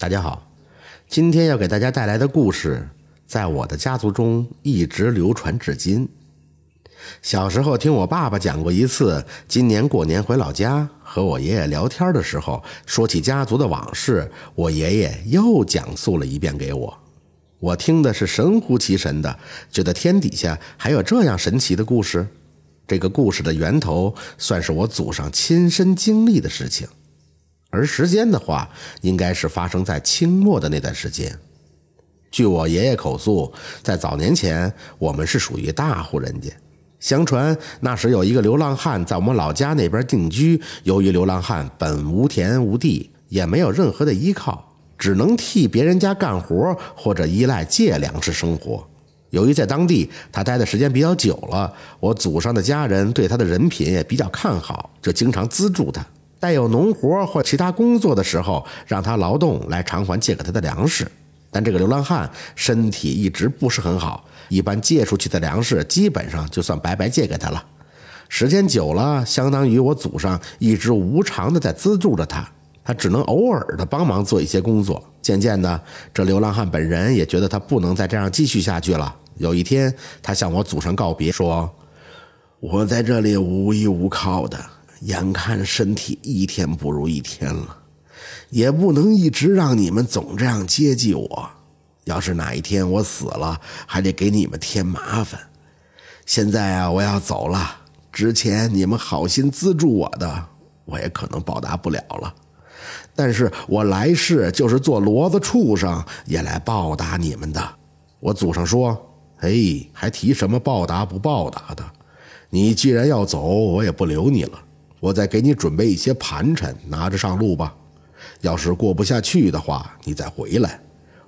大家好，今天要给大家带来的故事，在我的家族中一直流传至今。小时候听我爸爸讲过一次，今年过年回老家和我爷爷聊天的时候，说起家族的往事，我爷爷又讲述了一遍给我。我听的是神乎其神的，觉得天底下还有这样神奇的故事。这个故事的源头算是我祖上亲身经历的事情，而时间的话，应该是发生在清末的那段时间。据我爷爷口述，在早年前，我们是属于大户人家。相传那时有一个流浪汉在我们老家那边定居。由于流浪汉本无田无地，也没有任何的依靠，只能替别人家干活或者依赖借粮食生活。由于在当地他待的时间比较久了，我祖上的家人对他的人品也比较看好，就经常资助他。带有农活或其他工作的时候，让他劳动来偿还借给他的粮食。但这个流浪汉身体一直不是很好，一般借出去的粮食基本上就算白白借给他了。时间久了，相当于我祖上一直无偿的在资助着他，他只能偶尔的帮忙做一些工作。渐渐的，这流浪汉本人也觉得他不能再这样继续下去了。有一天，他向我祖上告别，说：“我在这里无依无靠的，眼看身体一天不如一天了。”也不能一直让你们总这样接济我，要是哪一天我死了，还得给你们添麻烦。现在啊，我要走了，之前你们好心资助我的，我也可能报答不了了。但是我来世就是做骡子畜生，也来报答你们的。我祖上说：“哎，还提什么报答不报答的？你既然要走，我也不留你了。我再给你准备一些盘缠，拿着上路吧。”要是过不下去的话，你再回来，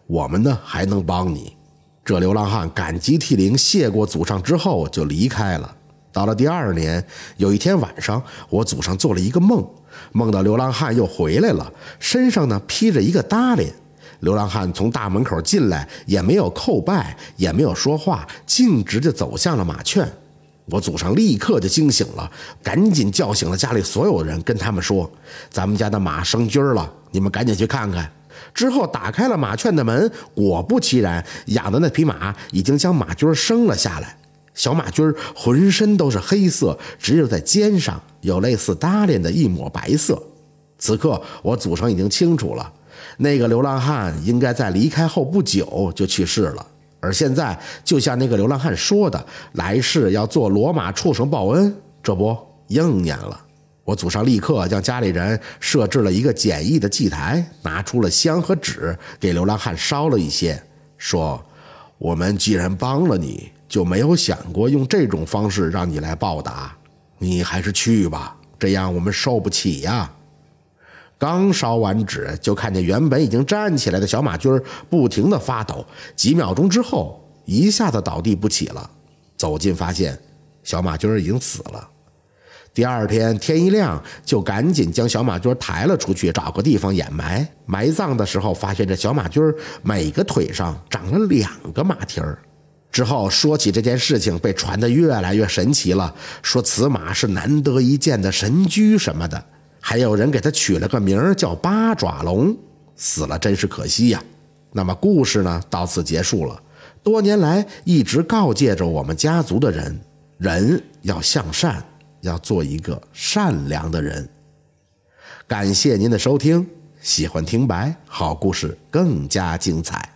我们呢还能帮你。这流浪汉感激涕零，谢过祖上之后就离开了。到了第二年，有一天晚上，我祖上做了一个梦，梦到流浪汉又回来了，身上呢披着一个褡裢。流浪汉从大门口进来，也没有叩拜，也没有说话，径直就走向了马圈。我祖上立刻就惊醒了，赶紧叫醒了家里所有人，跟他们说：“咱们家的马生驹儿了，你们赶紧去看看。”之后打开了马圈的门，果不其然，养的那匹马已经将马驹生了下来。小马驹浑身都是黑色，只有在肩上有类似搭链的一抹白色。此刻，我祖上已经清楚了，那个流浪汉应该在离开后不久就去世了。而现在，就像那个流浪汉说的，来世要做罗马畜生报恩，这不应验了。我祖上立刻将家里人设置了一个简易的祭台，拿出了香和纸，给流浪汉烧了一些，说：“我们既然帮了你，就没有想过用这种方式让你来报答，你还是去吧，这样我们受不起呀。”刚烧完纸，就看见原本已经站起来的小马驹不停地发抖，几秒钟之后，一下子倒地不起了。走近发现，小马驹已经死了。第二天天一亮，就赶紧将小马驹抬了出去，找个地方掩埋。埋葬的时候，发现这小马驹每个腿上长了两个马蹄儿。之后说起这件事情，被传得越来越神奇了，说此马是难得一见的神驹什么的。还有人给他取了个名儿叫八爪龙，死了真是可惜呀。那么故事呢，到此结束了。多年来一直告诫着我们家族的人，人要向善，要做一个善良的人。感谢您的收听，喜欢听白好故事更加精彩。